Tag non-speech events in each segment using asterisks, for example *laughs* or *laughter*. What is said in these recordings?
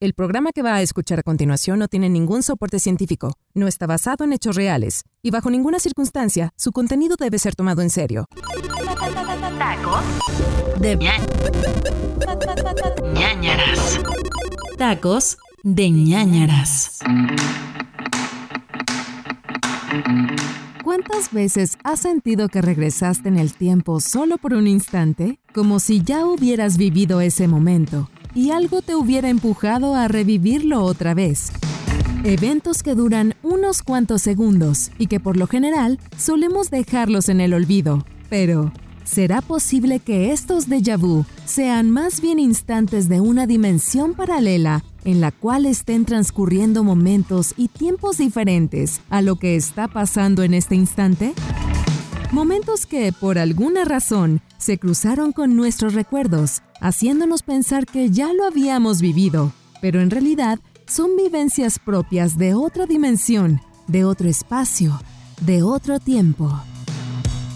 El programa que va a escuchar a continuación no tiene ningún soporte científico, no está basado en hechos reales y bajo ninguna circunstancia su contenido debe ser tomado en serio. Tacos de ñañaras. Tacos de ñañaras. ¿Cuántas veces has sentido que regresaste en el tiempo solo por un instante? Como si ya hubieras vivido ese momento y algo te hubiera empujado a revivirlo otra vez. Eventos que duran unos cuantos segundos y que por lo general solemos dejarlos en el olvido. Pero, ¿será posible que estos déjà vu sean más bien instantes de una dimensión paralela en la cual estén transcurriendo momentos y tiempos diferentes a lo que está pasando en este instante? Momentos que, por alguna razón, se cruzaron con nuestros recuerdos, haciéndonos pensar que ya lo habíamos vivido, pero en realidad son vivencias propias de otra dimensión, de otro espacio, de otro tiempo.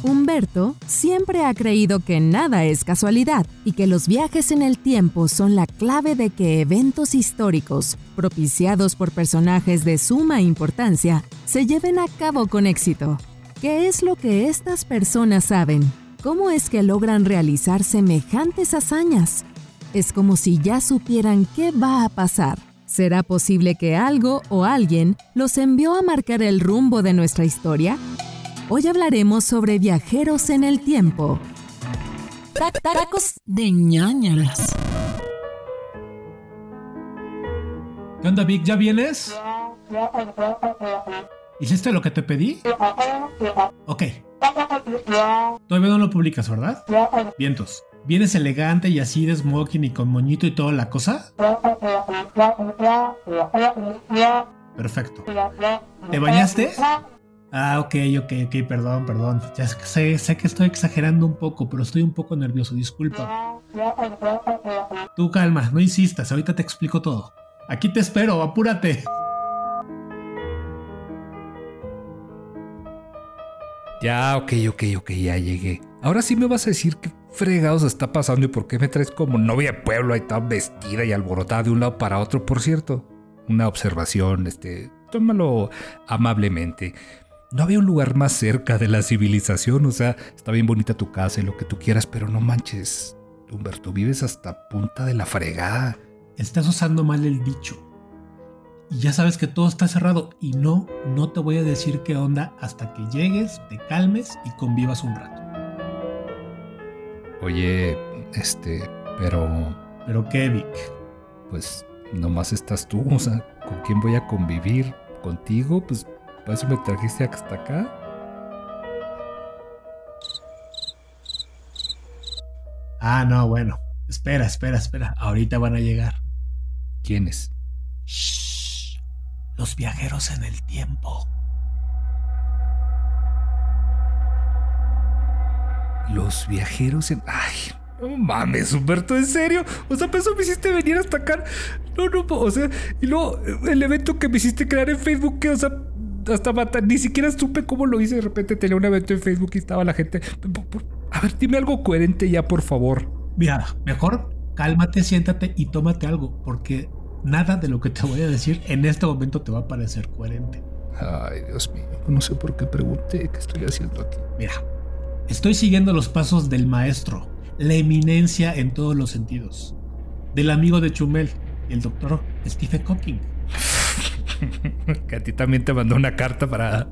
Humberto siempre ha creído que nada es casualidad y que los viajes en el tiempo son la clave de que eventos históricos, propiciados por personajes de suma importancia, se lleven a cabo con éxito. ¿Qué es lo que estas personas saben? ¿Cómo es que logran realizar semejantes hazañas? Es como si ya supieran qué va a pasar. ¿Será posible que algo o alguien los envió a marcar el rumbo de nuestra historia? Hoy hablaremos sobre viajeros en el tiempo. Tacos de ñañaras. ¿Qué onda, Vic? ¿Ya vienes? ¿Hiciste lo que te pedí? Ok. Todavía no lo publicas, ¿verdad? Vientos. ¿Vienes elegante y así de smoking y con moñito y toda la cosa? Perfecto. ¿Te bañaste? Ah, ok, ok, ok, perdón, perdón. Ya sé, sé que estoy exagerando un poco, pero estoy un poco nervioso, disculpa. Tú calma, no insistas, ahorita te explico todo. Aquí te espero, apúrate. Ya, ok, ok, ok, ya llegué. Ahora sí me vas a decir qué fregados está pasando y por qué me traes como novia de pueblo ahí tan vestida y alborotada de un lado para otro. Por cierto, una observación, este, tómalo amablemente. No había un lugar más cerca de la civilización, o sea, está bien bonita tu casa y lo que tú quieras, pero no manches, Humberto, vives hasta punta de la fregada. Estás usando mal el dicho y ya sabes que todo está cerrado y no, no te voy a decir qué onda hasta que llegues, te calmes y convivas un rato. Oye, este, pero... ¿Pero qué, Vic? Pues nomás estás tú, o sea, ¿con quién voy a convivir? ¿Contigo? Pues para eso me trajiste hasta acá. Ah, no, bueno. Espera, espera, espera. Ahorita van a llegar. ¿Quiénes? Los viajeros en el tiempo. Los viajeros en... ¡Ay! No mames, Humberto, ¿en serio? O sea, eso me hiciste venir hasta acá. No, no, o sea, y luego el evento que me hiciste crear en Facebook, que, o sea, hasta matar, ni siquiera supe cómo lo hice. De repente tenía un evento en Facebook y estaba la gente. A ver, dime algo coherente ya, por favor. Mira, mejor cálmate, siéntate y tómate algo, porque nada de lo que te voy a decir en este momento te va a parecer coherente. Ay, Dios mío, no sé por qué pregunté qué estoy haciendo aquí. Mira, estoy siguiendo los pasos del maestro, la eminencia en todos los sentidos, del amigo de Chumel, el doctor Stephen Hawking. *laughs* que a ti también te mandó una carta para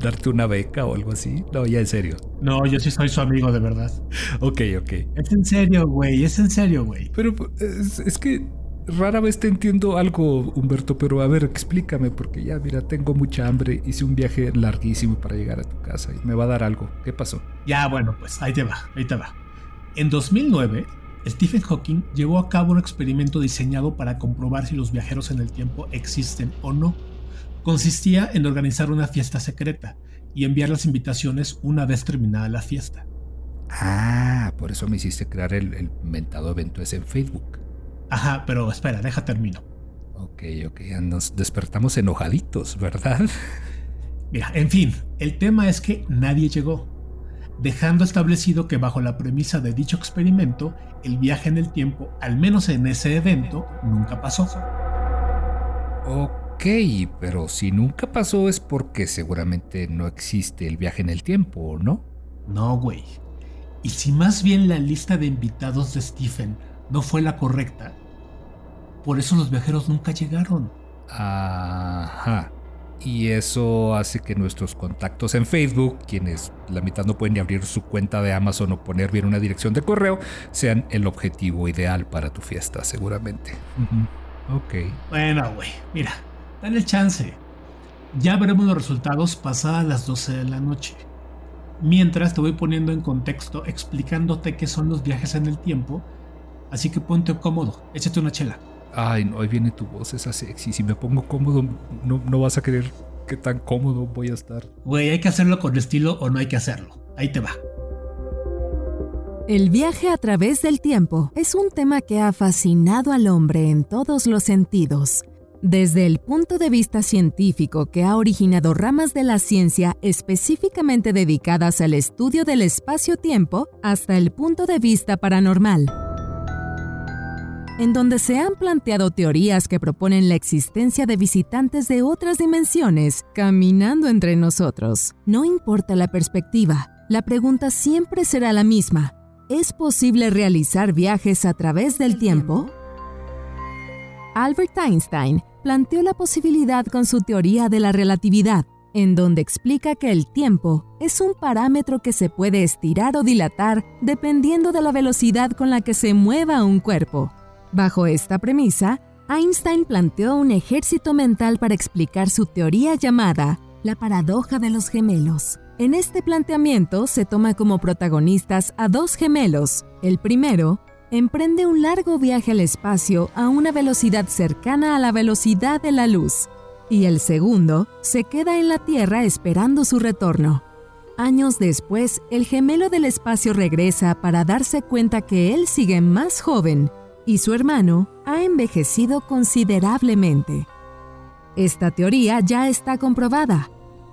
darte una beca o algo así. No, ya en serio. No, yo sí soy su amigo de verdad. ok, ok. Es en serio, güey, es en serio, güey. Pero es que rara vez te entiendo algo, Humberto, pero a ver, explícame, porque ya, mira, tengo mucha hambre, hice un viaje larguísimo para llegar a tu casa y me va a dar algo. ¿Qué pasó? Ya, bueno, pues ahí te va, ahí te va. En 2009, Stephen Hawking llevó a cabo un experimento diseñado para comprobar si los viajeros en el tiempo existen o no. Consistía en organizar una fiesta secreta y enviar las invitaciones una vez terminada la fiesta. Ah, por eso me hiciste crear el, el mentado evento ese en Facebook. Ajá, pero espera, deja termino. Ok, ok, nos despertamos enojaditos, ¿verdad? Mira, en fin, el tema es que nadie llegó. dejando establecido que bajo la premisa de dicho experimento, el viaje en el tiempo, al menos en ese evento, nunca pasó. Ok, pero si nunca pasó es porque seguramente no existe el viaje en el tiempo, ¿no? No, güey. Y si más bien la lista de invitados de Stephen no fue la correcta, por eso los viajeros nunca llegaron. Ajá. Y eso hace que nuestros contactos en Facebook, quienes la mitad no pueden ni abrir su cuenta de Amazon o poner bien una dirección de correo, sean el objetivo ideal para tu fiesta, seguramente. Ok. Bueno, güey, mira, dale chance. Ya veremos los resultados pasadas las 12 de la noche. Mientras te voy poniendo en contexto, explicándote qué son los viajes en el tiempo. Así que ponte cómodo, échate una chela. Ay, no, ahí viene tu voz, esa sexy. Si me pongo cómodo, no, no vas a creer qué tan cómodo voy a estar. Güey, hay que hacerlo con estilo o no hay que hacerlo. Ahí te va. El viaje a través del tiempo es un tema que ha fascinado al hombre en todos los sentidos. Desde el punto de vista científico que ha originado ramas de la ciencia específicamente dedicadas al estudio del espacio-tiempo, hasta el punto de vista paranormal en donde se han planteado teorías que proponen la existencia de visitantes de otras dimensiones caminando entre nosotros. No importa la perspectiva, la pregunta siempre será la misma. ¿Es posible realizar viajes a través del tiempo? Albert Einstein planteó la posibilidad con su teoría de la relatividad, en donde explica que el tiempo es un parámetro que se puede estirar o dilatar dependiendo de la velocidad con la que se mueva un cuerpo. Bajo esta premisa, Einstein planteó un ejército mental para explicar su teoría llamada la paradoja de los gemelos. En este planteamiento se toma como protagonistas a dos gemelos. El primero emprende un largo viaje al espacio a una velocidad cercana a la velocidad de la luz, y el segundo se queda en la Tierra esperando su retorno. Años después, el gemelo del espacio regresa para darse cuenta que él sigue más joven y su hermano ha envejecido considerablemente. Esta teoría ya está comprobada,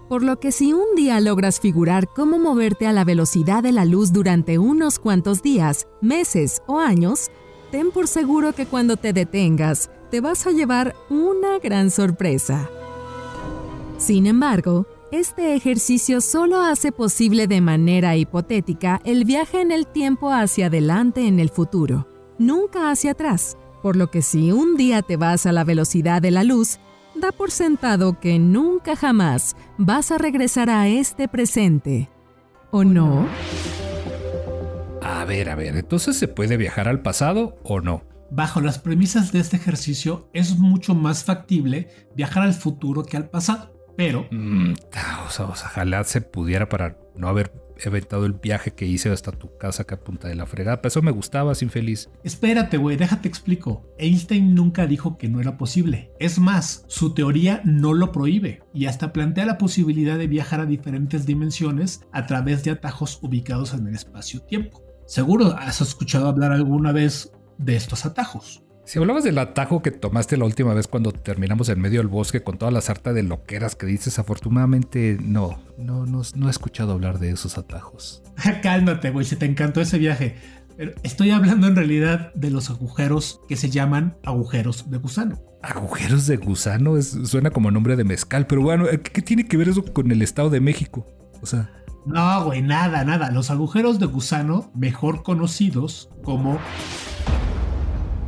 por lo que si un día logras figurar cómo moverte a la velocidad de la luz durante unos cuantos días, meses o años, ten por seguro que cuando te detengas, te vas a llevar una gran sorpresa. Sin embargo, este ejercicio solo hace posible de manera hipotética el viaje en el tiempo hacia adelante en el futuro nunca hacia atrás, por lo que si un día te vas a la velocidad de la luz, da por sentado que nunca jamás vas a regresar a este presente. ¿O no? A ver, a ver, entonces se puede viajar al pasado o no. Bajo las premisas de este ejercicio es mucho más factible viajar al futuro que al pasado, pero... Mm, o sea, ojalá se pudiera para no haber eventado el viaje que hice hasta tu casa que a punta de la fregada. Pero eso me gustaba, infeliz. Espérate, güey, déjate explico. Einstein nunca dijo que no era posible. Es más, su teoría no lo prohíbe y hasta plantea la posibilidad de viajar a diferentes dimensiones a través de atajos ubicados en el espacio-tiempo. Seguro has escuchado hablar alguna vez de estos atajos. Si hablabas del atajo que tomaste la última vez cuando terminamos en medio del bosque con toda la sarta de loqueras que dices, afortunadamente no, no, no, no he escuchado hablar de esos atajos. *laughs* Cálmate, güey, si te encantó ese viaje. Pero estoy hablando en realidad de los agujeros que se llaman agujeros de gusano. Agujeros de gusano suena como nombre de mezcal, pero bueno, ¿qué tiene que ver eso con el Estado de México? O sea... No, güey, nada, nada. Los agujeros de gusano, mejor conocidos como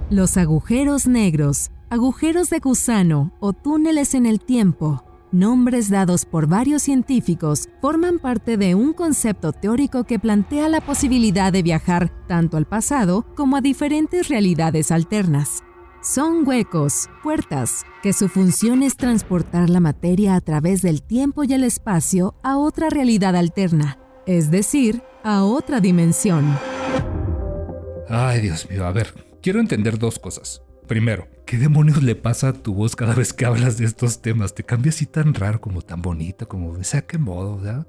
los agujeros negros, agujeros de gusano o túneles en el tiempo, nombres dados por varios científicos, forman parte de un concepto teórico que plantea la posibilidad de viajar tanto al pasado como a diferentes realidades alternas. Son huecos, puertas, que su función es transportar la materia a través del tiempo y el espacio a otra realidad alterna, es decir, a otra dimensión. Ay, Dios mío, a ver, quiero entender dos cosas. Primero, ¿qué demonios le pasa a tu voz cada vez que hablas de estos temas? Te cambia así tan raro, como tan bonito, como, sea, qué modo.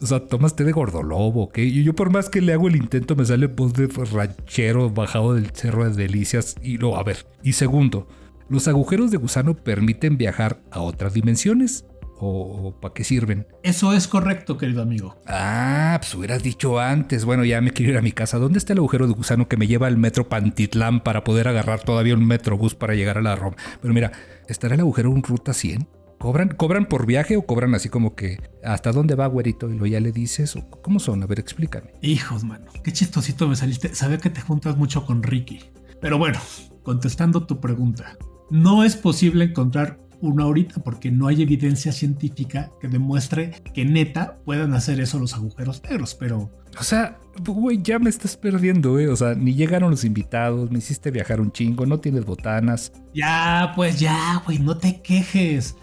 O sea, tomaste de gordolobo, ¿ok? Y yo por más que le hago el intento me sale voz de ranchero bajado del cerro de delicias y lo, a ver. Y segundo, ¿los agujeros de gusano permiten viajar a otras dimensiones? O, para qué sirven? Eso es correcto, querido amigo. Ah, pues hubieras dicho antes. Bueno, ya me quiero ir a mi casa. ¿Dónde está el agujero de gusano que me lleva al metro Pantitlán para poder agarrar todavía un metrobús para llegar a la Roma? Pero mira, ¿estará el agujero en ruta 100? ¿Cobran, ¿Cobran por viaje o cobran así como que hasta dónde va, güerito? Y lo ya le dices. ¿O ¿Cómo son? A ver, explícame. Hijos, mano. Qué chistosito me saliste. Sabía que te juntas mucho con Ricky. Pero bueno, contestando tu pregunta. No es posible encontrar uno ahorita porque no hay evidencia científica que demuestre que neta puedan hacer eso los agujeros negros, pero... O sea, güey, ya me estás perdiendo, güey. O sea, ni llegaron los invitados, me hiciste viajar un chingo, no tienes botanas. Ya, pues ya, güey, no te quejes.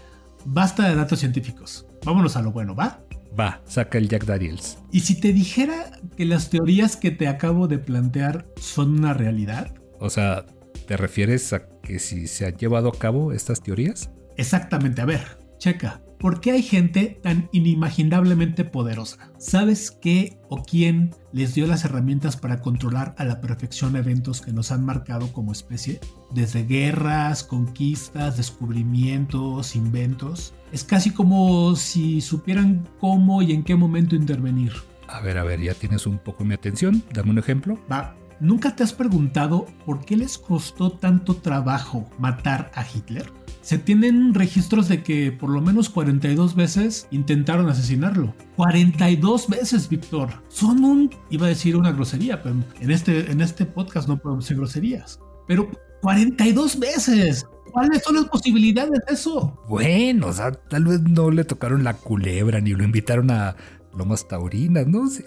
Basta de datos científicos. Vámonos a lo bueno, ¿va? Va, saca el Jack Daniels. ¿Y si te dijera que las teorías que te acabo de plantear son una realidad? O sea, ¿te refieres a que si se han llevado a cabo estas teorías? Exactamente, a ver, checa. ¿Por qué hay gente tan inimaginablemente poderosa? ¿Sabes qué o quién les dio las herramientas para controlar a la perfección eventos que nos han marcado como especie? Desde guerras, conquistas, descubrimientos, inventos. Es casi como si supieran cómo y en qué momento intervenir. A ver, a ver, ya tienes un poco mi atención. Dame un ejemplo. Va. ¿Nunca te has preguntado por qué les costó tanto trabajo matar a Hitler? Se tienen registros de que por lo menos 42 veces intentaron asesinarlo. 42 veces, Víctor. Son un, iba a decir una grosería, pero en este, en este podcast no podemos decir groserías. Pero 42 veces. ¿Cuáles son las posibilidades de eso? Bueno, o sea, tal vez no le tocaron la culebra ni lo invitaron a Lomas Taurinas, no sé.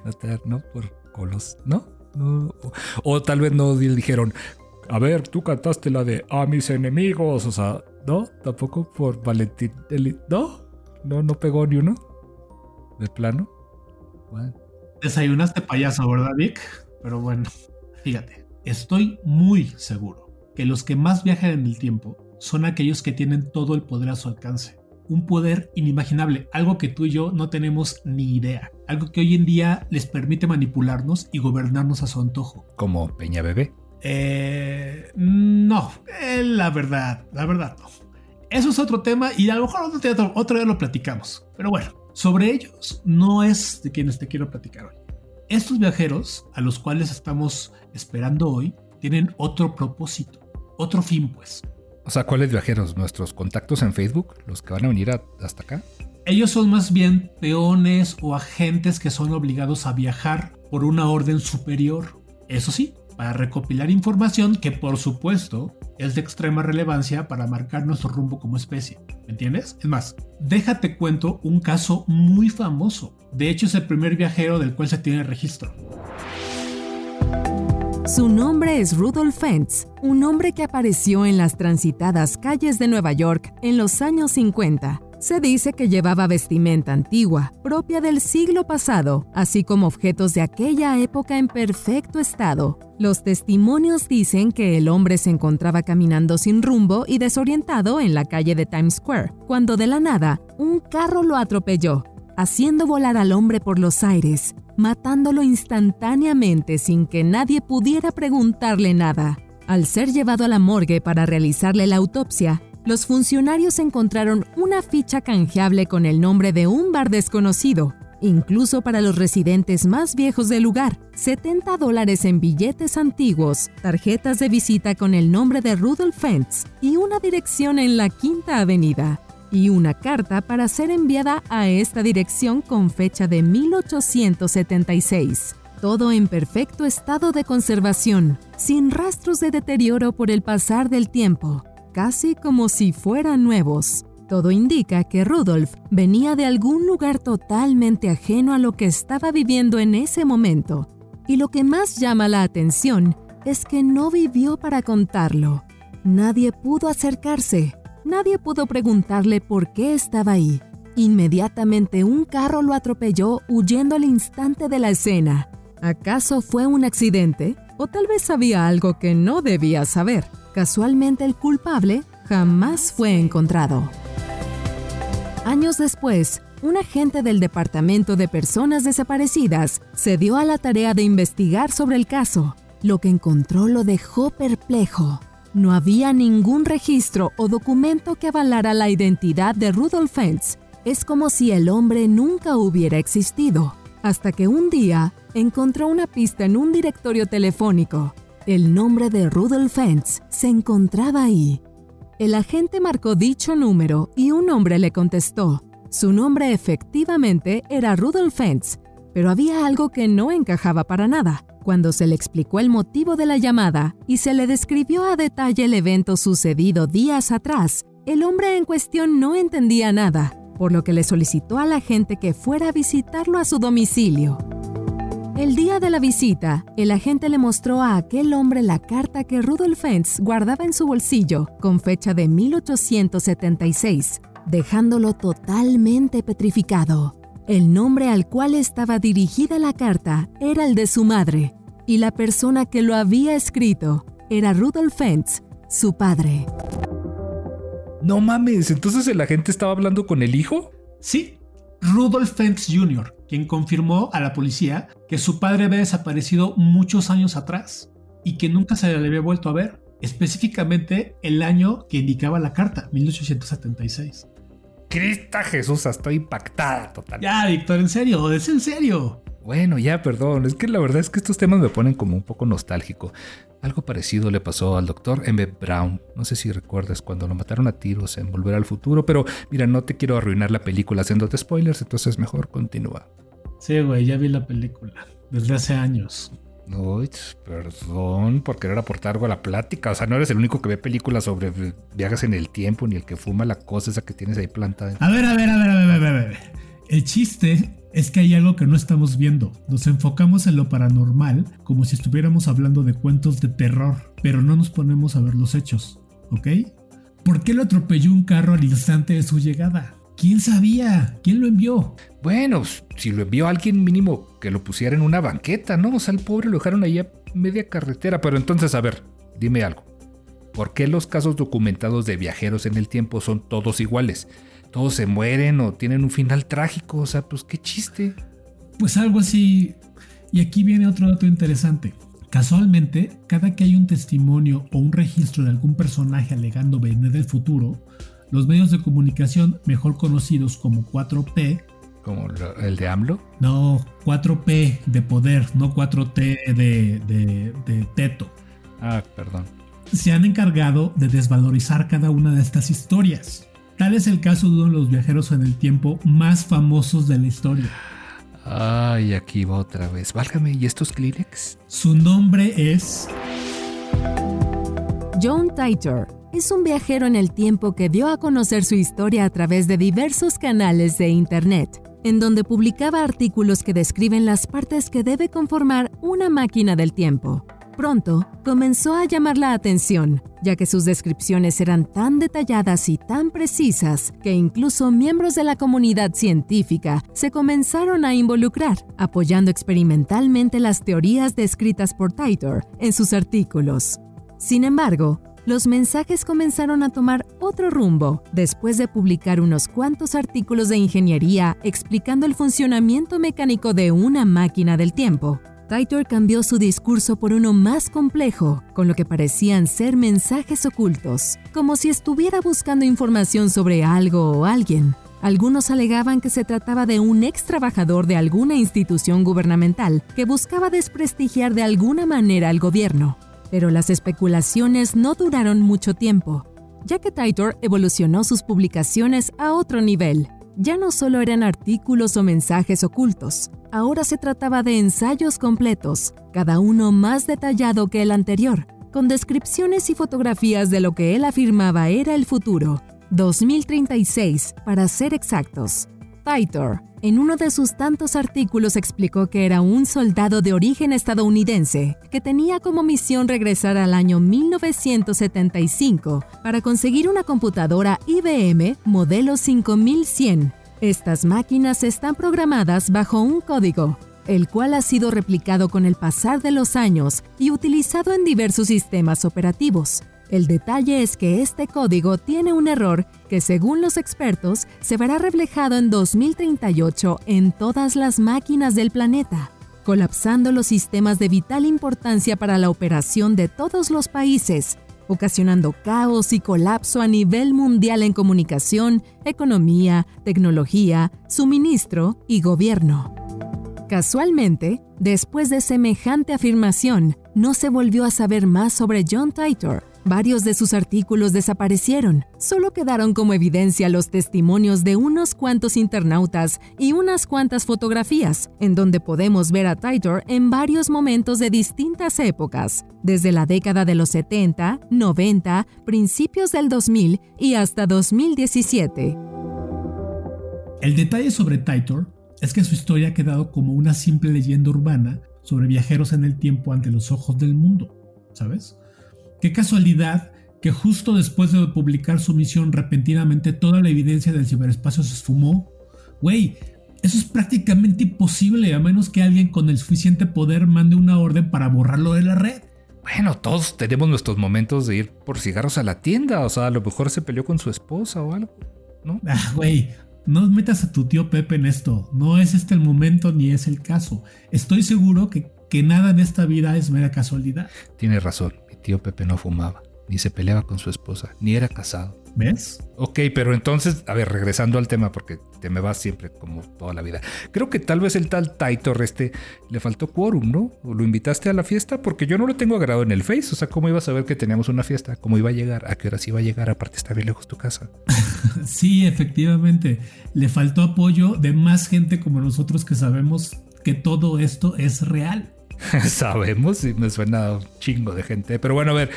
*laughs* no, por colos, ¿no? O, o, tal vez no dijeron, a ver, tú cantaste la de A mis enemigos, o sea, ¿no? Tampoco por Valentín. ¿No? No, no pegó ni uno. De plano. Desayunaste payaso, ¿verdad, Vic? Pero bueno, fíjate, estoy muy seguro que los que más viajan en el tiempo son aquellos que tienen todo el poder a su alcance. Un poder inimaginable, algo que tú y yo no tenemos ni idea. Algo que hoy en día les permite manipularnos y gobernarnos a su antojo. Como Peña Bebé. Eh, no, eh, la verdad, la verdad no. Eso es otro tema y a lo mejor otro día, otro día lo platicamos. Pero bueno, sobre ellos no es de quienes te quiero platicar hoy. Estos viajeros a los cuales estamos esperando hoy tienen otro propósito, otro fin pues. O sea, ¿cuáles viajeros? ¿Nuestros contactos en Facebook? ¿Los que van a venir hasta acá? Ellos son más bien peones o agentes que son obligados a viajar por una orden superior. Eso sí, para recopilar información que por supuesto es de extrema relevancia para marcar nuestro rumbo como especie. ¿Me entiendes? Es más, déjate cuento un caso muy famoso. De hecho es el primer viajero del cual se tiene registro. Su nombre es Rudolf Fentz, un hombre que apareció en las transitadas calles de Nueva York en los años 50 se dice que llevaba vestimenta antigua, propia del siglo pasado, así como objetos de aquella época en perfecto estado. Los testimonios dicen que el hombre se encontraba caminando sin rumbo y desorientado en la calle de Times Square, cuando de la nada un carro lo atropelló, haciendo volar al hombre por los aires, matándolo instantáneamente sin que nadie pudiera preguntarle nada. Al ser llevado a la morgue para realizarle la autopsia, los funcionarios encontraron una ficha canjeable con el nombre de un bar desconocido, incluso para los residentes más viejos del lugar, 70 dólares en billetes antiguos, tarjetas de visita con el nombre de Rudolf Fentz y una dirección en la Quinta Avenida, y una carta para ser enviada a esta dirección con fecha de 1876. Todo en perfecto estado de conservación, sin rastros de deterioro por el pasar del tiempo casi como si fueran nuevos. Todo indica que Rudolf venía de algún lugar totalmente ajeno a lo que estaba viviendo en ese momento. Y lo que más llama la atención es que no vivió para contarlo. Nadie pudo acercarse, nadie pudo preguntarle por qué estaba ahí. Inmediatamente un carro lo atropelló huyendo al instante de la escena. ¿Acaso fue un accidente? ¿O tal vez sabía algo que no debía saber? Casualmente el culpable jamás fue encontrado. Años después, un agente del Departamento de Personas Desaparecidas se dio a la tarea de investigar sobre el caso. Lo que encontró lo dejó perplejo. No había ningún registro o documento que avalara la identidad de Rudolf Fentz. Es como si el hombre nunca hubiera existido, hasta que un día encontró una pista en un directorio telefónico. El nombre de Rudolf Fentz se encontraba ahí. El agente marcó dicho número y un hombre le contestó. Su nombre efectivamente era Rudolf Fentz, pero había algo que no encajaba para nada. Cuando se le explicó el motivo de la llamada y se le describió a detalle el evento sucedido días atrás, el hombre en cuestión no entendía nada, por lo que le solicitó a la gente que fuera a visitarlo a su domicilio. El día de la visita, el agente le mostró a aquel hombre la carta que Rudolf Fentz guardaba en su bolsillo con fecha de 1876, dejándolo totalmente petrificado. El nombre al cual estaba dirigida la carta era el de su madre, y la persona que lo había escrito era Rudolf Fentz, su padre. No mames, entonces el agente estaba hablando con el hijo? Sí, Rudolf Fentz Jr., quien confirmó a la policía que su padre había desaparecido muchos años atrás y que nunca se le había vuelto a ver, específicamente el año que indicaba la carta, 1876. Crista Jesús, estoy impactada total. Ya, Víctor, en serio, es en serio. Bueno, ya, perdón. Es que la verdad es que estos temas me ponen como un poco nostálgico. Algo parecido le pasó al doctor M. Brown. No sé si recuerdas cuando lo mataron a tiros en Volver al Futuro, pero mira, no te quiero arruinar la película haciéndote spoilers, entonces mejor continúa. Sí, güey, ya vi la película. Desde hace años. Uy, perdón por querer aportar algo a la plática. O sea, no eres el único que ve películas sobre viajes en el tiempo, ni el que fuma la cosa esa que tienes ahí plantada. A ver, a ver, a ver, a ver, a ver, a ver. El chiste es que hay algo que no estamos viendo. Nos enfocamos en lo paranormal como si estuviéramos hablando de cuentos de terror, pero no nos ponemos a ver los hechos, ¿ok? ¿Por qué lo atropelló un carro al instante de su llegada? ¿Quién sabía? ¿Quién lo envió? Bueno, si lo envió alguien mínimo que lo pusiera en una banqueta, ¿no? O sea, el pobre lo dejaron ahí a media carretera. Pero entonces, a ver, dime algo. ¿Por qué los casos documentados de viajeros en el tiempo son todos iguales? Todos se mueren o tienen un final trágico. O sea, pues qué chiste. Pues algo así. Y aquí viene otro dato interesante. Casualmente, cada que hay un testimonio o un registro de algún personaje alegando venir del futuro, los medios de comunicación mejor conocidos como 4P ¿Como el de AMLO? No, 4P de poder, no 4T de, de, teto. Ah, perdón. Se han encargado de desvalorizar cada una de estas historias. Tal es el caso de uno de los viajeros en el tiempo más famosos de la historia. Ay, aquí va otra vez. Válgame, ¿y estos Kleenex? Su nombre es... John Titor es un viajero en el tiempo que dio a conocer su historia a través de diversos canales de Internet en donde publicaba artículos que describen las partes que debe conformar una máquina del tiempo. Pronto comenzó a llamar la atención, ya que sus descripciones eran tan detalladas y tan precisas que incluso miembros de la comunidad científica se comenzaron a involucrar, apoyando experimentalmente las teorías descritas por Titor en sus artículos. Sin embargo, los mensajes comenzaron a tomar otro rumbo después de publicar unos cuantos artículos de ingeniería explicando el funcionamiento mecánico de una máquina del tiempo. Titor cambió su discurso por uno más complejo, con lo que parecían ser mensajes ocultos, como si estuviera buscando información sobre algo o alguien. Algunos alegaban que se trataba de un ex trabajador de alguna institución gubernamental que buscaba desprestigiar de alguna manera al gobierno. Pero las especulaciones no duraron mucho tiempo, ya que Titor evolucionó sus publicaciones a otro nivel. Ya no solo eran artículos o mensajes ocultos, ahora se trataba de ensayos completos, cada uno más detallado que el anterior, con descripciones y fotografías de lo que él afirmaba era el futuro, 2036 para ser exactos. Titor, en uno de sus tantos artículos explicó que era un soldado de origen estadounidense que tenía como misión regresar al año 1975 para conseguir una computadora IBM modelo 5100. Estas máquinas están programadas bajo un código, el cual ha sido replicado con el pasar de los años y utilizado en diversos sistemas operativos, el detalle es que este código tiene un error que según los expertos se verá reflejado en 2038 en todas las máquinas del planeta, colapsando los sistemas de vital importancia para la operación de todos los países, ocasionando caos y colapso a nivel mundial en comunicación, economía, tecnología, suministro y gobierno. Casualmente, después de semejante afirmación, no se volvió a saber más sobre John Titor. Varios de sus artículos desaparecieron, solo quedaron como evidencia los testimonios de unos cuantos internautas y unas cuantas fotografías, en donde podemos ver a Titor en varios momentos de distintas épocas, desde la década de los 70, 90, principios del 2000 y hasta 2017. El detalle sobre Titor es que su historia ha quedado como una simple leyenda urbana sobre viajeros en el tiempo ante los ojos del mundo, ¿sabes? Qué casualidad que justo después de publicar su misión repentinamente toda la evidencia del ciberespacio se esfumó. Güey, eso es prácticamente imposible a menos que alguien con el suficiente poder mande una orden para borrarlo de la red. Bueno, todos tenemos nuestros momentos de ir por cigarros a la tienda, o sea, a lo mejor se peleó con su esposa o algo, ¿no? Ah, güey, no metas a tu tío Pepe en esto. No es este el momento ni es el caso. Estoy seguro que, que nada en esta vida es mera casualidad. Tiene razón, tío Pepe no fumaba, ni se peleaba con su esposa, ni era casado. ¿Ves? Ok, pero entonces, a ver, regresando al tema, porque te me vas siempre como toda la vida. Creo que tal vez el tal Taitor este le faltó quórum, ¿no? ¿O lo invitaste a la fiesta? Porque yo no lo tengo agrado en el Face. O sea, ¿cómo ibas a saber que teníamos una fiesta? ¿Cómo iba a llegar? ¿A qué horas iba a llegar? Aparte, está bien lejos tu casa. *laughs* sí, efectivamente. Le faltó apoyo de más gente como nosotros que sabemos que todo esto es real. *laughs* Sabemos, y me suena un chingo de gente. Pero bueno, a ver,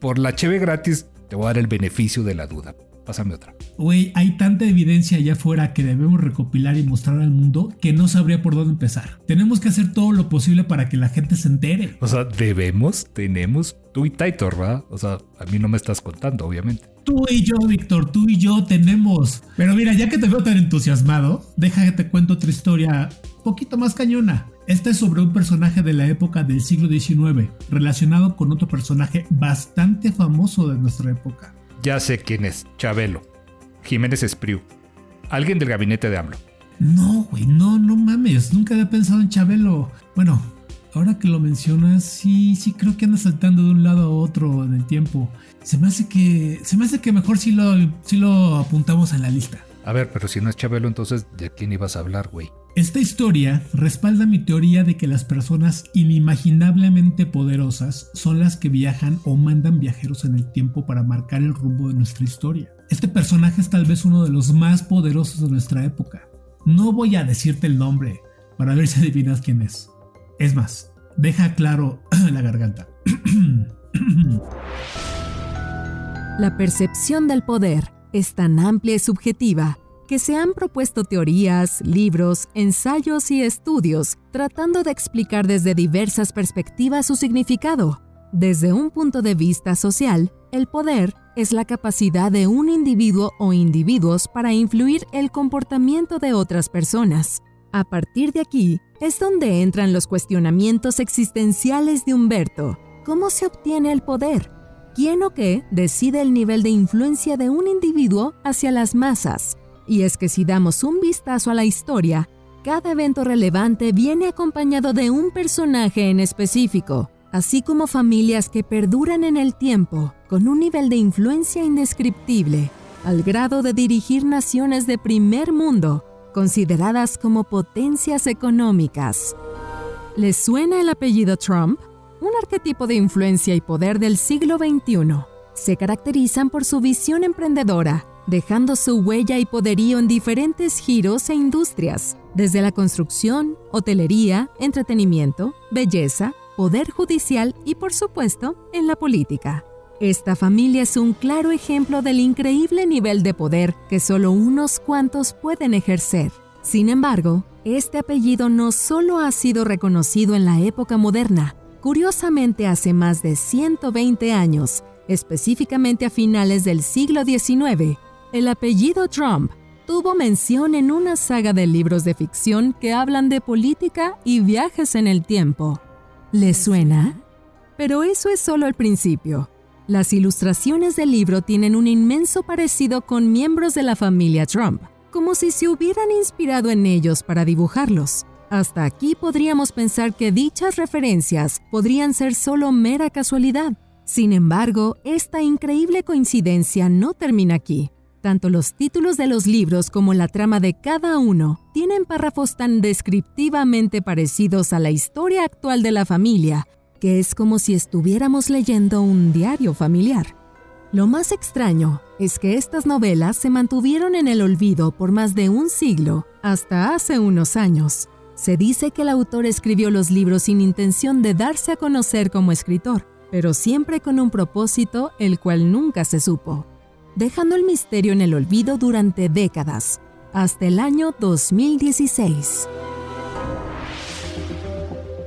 por la cheve gratis te voy a dar el beneficio de la duda. Pásame otra. Güey, hay tanta evidencia allá afuera que debemos recopilar y mostrar al mundo que no sabría por dónde empezar. Tenemos que hacer todo lo posible para que la gente se entere. O sea, debemos, tenemos, tú y Taitor, ¿verdad? O sea, a mí no me estás contando, obviamente. Tú y yo, Víctor, tú y yo tenemos. Pero mira, ya que te veo tan entusiasmado, deja que te cuento otra historia poquito más cañona. Esta es sobre un personaje de la época del siglo XIX, relacionado con otro personaje bastante famoso de nuestra época. Ya sé quién es, Chabelo. Jiménez Espriu. Alguien del gabinete de AMLO. No, güey, no, no mames, nunca había pensado en Chabelo. Bueno, ahora que lo mencionas, sí, sí creo que anda saltando de un lado a otro en el tiempo. Se me hace que, se me hace que mejor si lo, si lo apuntamos en la lista. A ver, pero si no es Chabelo, entonces ¿de quién ibas a hablar, güey? Esta historia respalda mi teoría de que las personas inimaginablemente poderosas son las que viajan o mandan viajeros en el tiempo para marcar el rumbo de nuestra historia. Este personaje es tal vez uno de los más poderosos de nuestra época. No voy a decirte el nombre para ver *laughs* si adivinas quién es. Es más, deja claro *clears throat* la garganta. *clears throat* La percepción del poder es tan amplia y subjetiva que se han propuesto teorías, libros, ensayos y estudios tratando de explicar desde diversas perspectivas su significado. Desde un punto de vista social, el poder es la capacidad de un individuo o individuos para influir el comportamiento de otras personas. A partir de aquí es donde entran los cuestionamientos existenciales de Humberto. ¿Cómo se obtiene el poder? ¿Quién o qué decide el nivel de influencia de un individuo hacia las masas? Y es que si damos un vistazo a la historia, cada evento relevante viene acompañado de un personaje en específico, así como familias que perduran en el tiempo con un nivel de influencia indescriptible, al grado de dirigir naciones de primer mundo, consideradas como potencias económicas. ¿Les suena el apellido Trump? Un arquetipo de influencia y poder del siglo XXI. Se caracterizan por su visión emprendedora, dejando su huella y poderío en diferentes giros e industrias, desde la construcción, hotelería, entretenimiento, belleza, poder judicial y por supuesto en la política. Esta familia es un claro ejemplo del increíble nivel de poder que solo unos cuantos pueden ejercer. Sin embargo, este apellido no solo ha sido reconocido en la época moderna, curiosamente hace más de 120 años, específicamente a finales del siglo XIX, el apellido Trump tuvo mención en una saga de libros de ficción que hablan de política y viajes en el tiempo. ¿Le suena? Pero eso es solo el principio. Las ilustraciones del libro tienen un inmenso parecido con miembros de la familia Trump, como si se hubieran inspirado en ellos para dibujarlos. Hasta aquí podríamos pensar que dichas referencias podrían ser solo mera casualidad. Sin embargo, esta increíble coincidencia no termina aquí. Tanto los títulos de los libros como la trama de cada uno tienen párrafos tan descriptivamente parecidos a la historia actual de la familia, que es como si estuviéramos leyendo un diario familiar. Lo más extraño es que estas novelas se mantuvieron en el olvido por más de un siglo, hasta hace unos años. Se dice que el autor escribió los libros sin intención de darse a conocer como escritor, pero siempre con un propósito el cual nunca se supo, dejando el misterio en el olvido durante décadas, hasta el año 2016.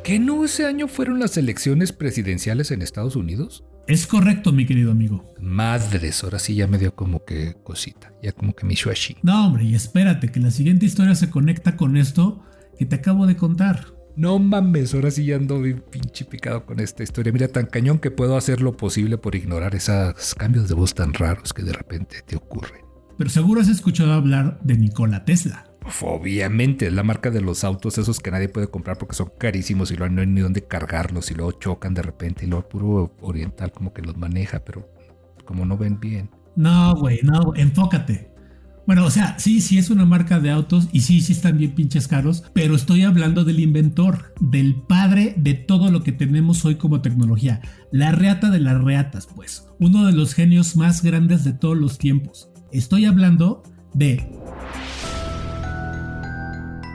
¿Qué no ese año fueron las elecciones presidenciales en Estados Unidos? Es correcto, mi querido amigo. Madres, ahora sí ya me dio como que cosita, ya como que me hizo así. No, hombre, y espérate, que la siguiente historia se conecta con esto que te acabo de contar. No mames, ahora sí ya ando bien pinche picado con esta historia. Mira, tan cañón que puedo hacer lo posible por ignorar esos cambios de voz tan raros que de repente te ocurren. Pero seguro has escuchado hablar de Nikola Tesla. obviamente, es la marca de los autos esos que nadie puede comprar porque son carísimos y luego no hay ni dónde cargarlos y luego chocan de repente y luego puro oriental como que los maneja, pero como no ven bien. No, güey, no, enfócate. Bueno, o sea, sí, sí es una marca de autos y sí, sí están bien pinches caros, pero estoy hablando del inventor, del padre de todo lo que tenemos hoy como tecnología. La reata de las reatas, pues. Uno de los genios más grandes de todos los tiempos. Estoy hablando de...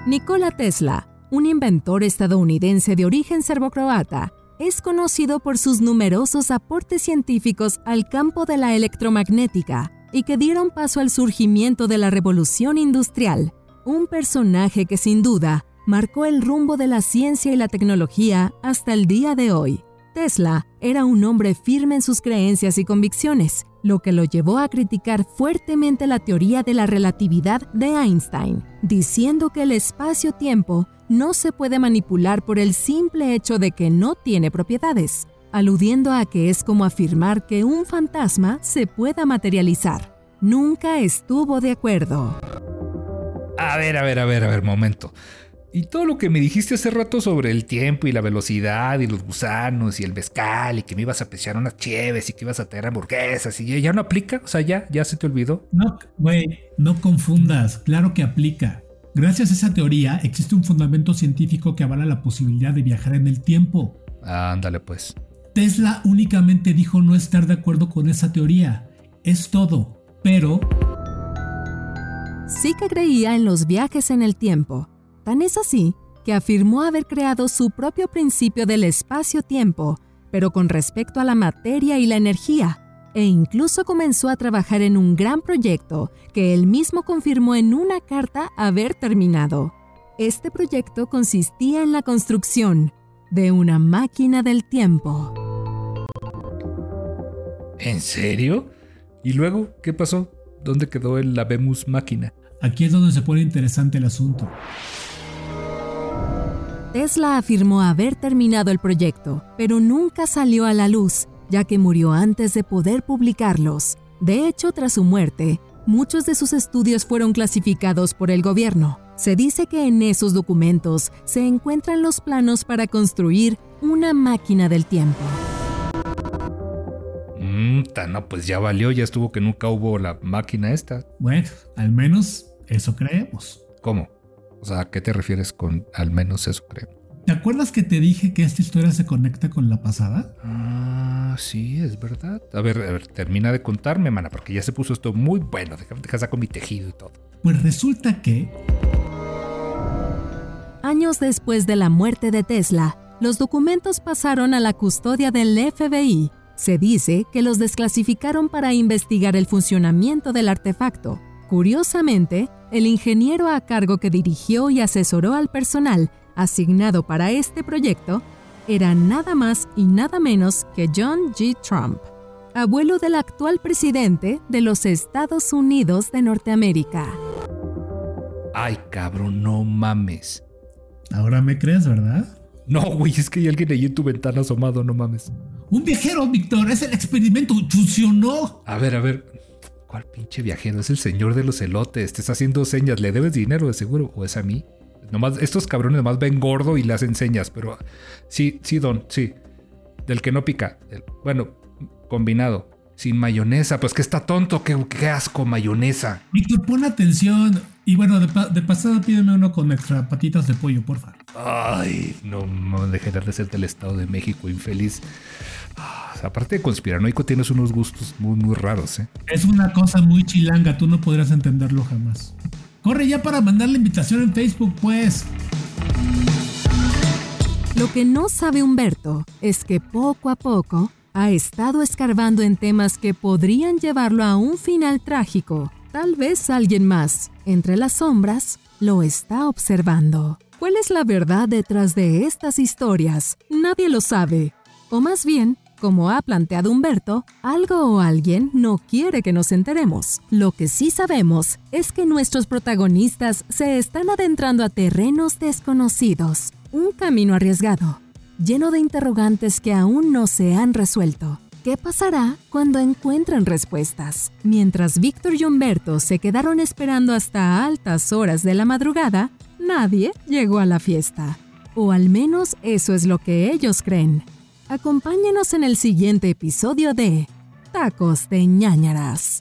Nikola Tesla, un inventor estadounidense de origen serbocroata, es conocido por sus numerosos aportes científicos al campo de la electromagnética, y que dieron paso al surgimiento de la revolución industrial, un personaje que sin duda marcó el rumbo de la ciencia y la tecnología hasta el día de hoy. Tesla era un hombre firme en sus creencias y convicciones, lo que lo llevó a criticar fuertemente la teoría de la relatividad de Einstein, diciendo que el espacio-tiempo no se puede manipular por el simple hecho de que no tiene propiedades aludiendo a que es como afirmar que un fantasma se pueda materializar. Nunca estuvo de acuerdo. A ver, a ver, a ver, a ver, momento. Y todo lo que me dijiste hace rato sobre el tiempo y la velocidad y los gusanos y el mezcal y que me ibas a apreciar unas chieves y que ibas a tener hamburguesas y ya no aplica, o sea, ya, ya se te olvidó. No, güey, no confundas, claro que aplica. Gracias a esa teoría existe un fundamento científico que avala la posibilidad de viajar en el tiempo. Ándale pues. Tesla únicamente dijo no estar de acuerdo con esa teoría. Es todo. Pero... Sí que creía en los viajes en el tiempo. Tan es así que afirmó haber creado su propio principio del espacio-tiempo, pero con respecto a la materia y la energía, e incluso comenzó a trabajar en un gran proyecto que él mismo confirmó en una carta haber terminado. Este proyecto consistía en la construcción de una máquina del tiempo. ¿En serio? ¿Y luego qué pasó? ¿Dónde quedó el Labemus máquina? Aquí es donde se pone interesante el asunto. Tesla afirmó haber terminado el proyecto, pero nunca salió a la luz, ya que murió antes de poder publicarlos. De hecho, tras su muerte, muchos de sus estudios fueron clasificados por el gobierno. Se dice que en esos documentos se encuentran los planos para construir una máquina del tiempo. Mmm, no, pues ya valió, ya estuvo que nunca hubo la máquina esta. Bueno, al menos eso creemos. ¿Cómo? O sea, ¿a qué te refieres con al menos eso creo? ¿Te acuerdas que te dije que esta historia se conecta con la pasada? Ah, sí, es verdad. A ver, a ver, termina de contarme, mana, porque ya se puso esto muy bueno. Déjame dejar sacar mi tejido y todo. Pues resulta que... Años después de la muerte de Tesla, los documentos pasaron a la custodia del FBI se dice que los desclasificaron para investigar el funcionamiento del artefacto. Curiosamente, el ingeniero a cargo que dirigió y asesoró al personal asignado para este proyecto era nada más y nada menos que John G. Trump, abuelo del actual presidente de los Estados Unidos de Norteamérica. Ay, cabrón, no mames. Ahora me crees, ¿verdad? No, güey, es que hay alguien ahí en tu ventana asomado, no mames. Un viajero, Víctor, es el experimento, funcionó. A ver, a ver. ¿Cuál pinche viajero? Es el señor de los elotes. Te está haciendo señas. ¿Le debes dinero de seguro? ¿O es a mí? Nomás, estos cabrones nomás ven gordo y le hacen señas, pero sí, sí, don, sí. Del que no pica. bueno, combinado. Sin mayonesa, pues que está tonto, qué, qué asco, mayonesa. Víctor, pon atención. Y bueno, de, pa- de pasada pídeme uno con extra patitas de pollo, porfa. Ay, no, no dejarás de ser del Estado de México, infeliz. Ah, aparte de conspiranoico, tienes unos gustos muy, muy raros, ¿eh? Es una cosa muy chilanga, tú no podrás entenderlo jamás. Corre ya para mandar la invitación en Facebook, pues. Lo que no sabe Humberto es que poco a poco ha estado escarbando en temas que podrían llevarlo a un final trágico. Tal vez alguien más, entre las sombras, lo está observando. ¿Cuál es la verdad detrás de estas historias? Nadie lo sabe. O más bien, como ha planteado Humberto, algo o alguien no quiere que nos enteremos. Lo que sí sabemos es que nuestros protagonistas se están adentrando a terrenos desconocidos, un camino arriesgado, lleno de interrogantes que aún no se han resuelto. ¿Qué pasará cuando encuentren respuestas? Mientras Víctor y Humberto se quedaron esperando hasta altas horas de la madrugada, nadie llegó a la fiesta. O al menos eso es lo que ellos creen. Acompáñenos en el siguiente episodio de Tacos de ñañaras.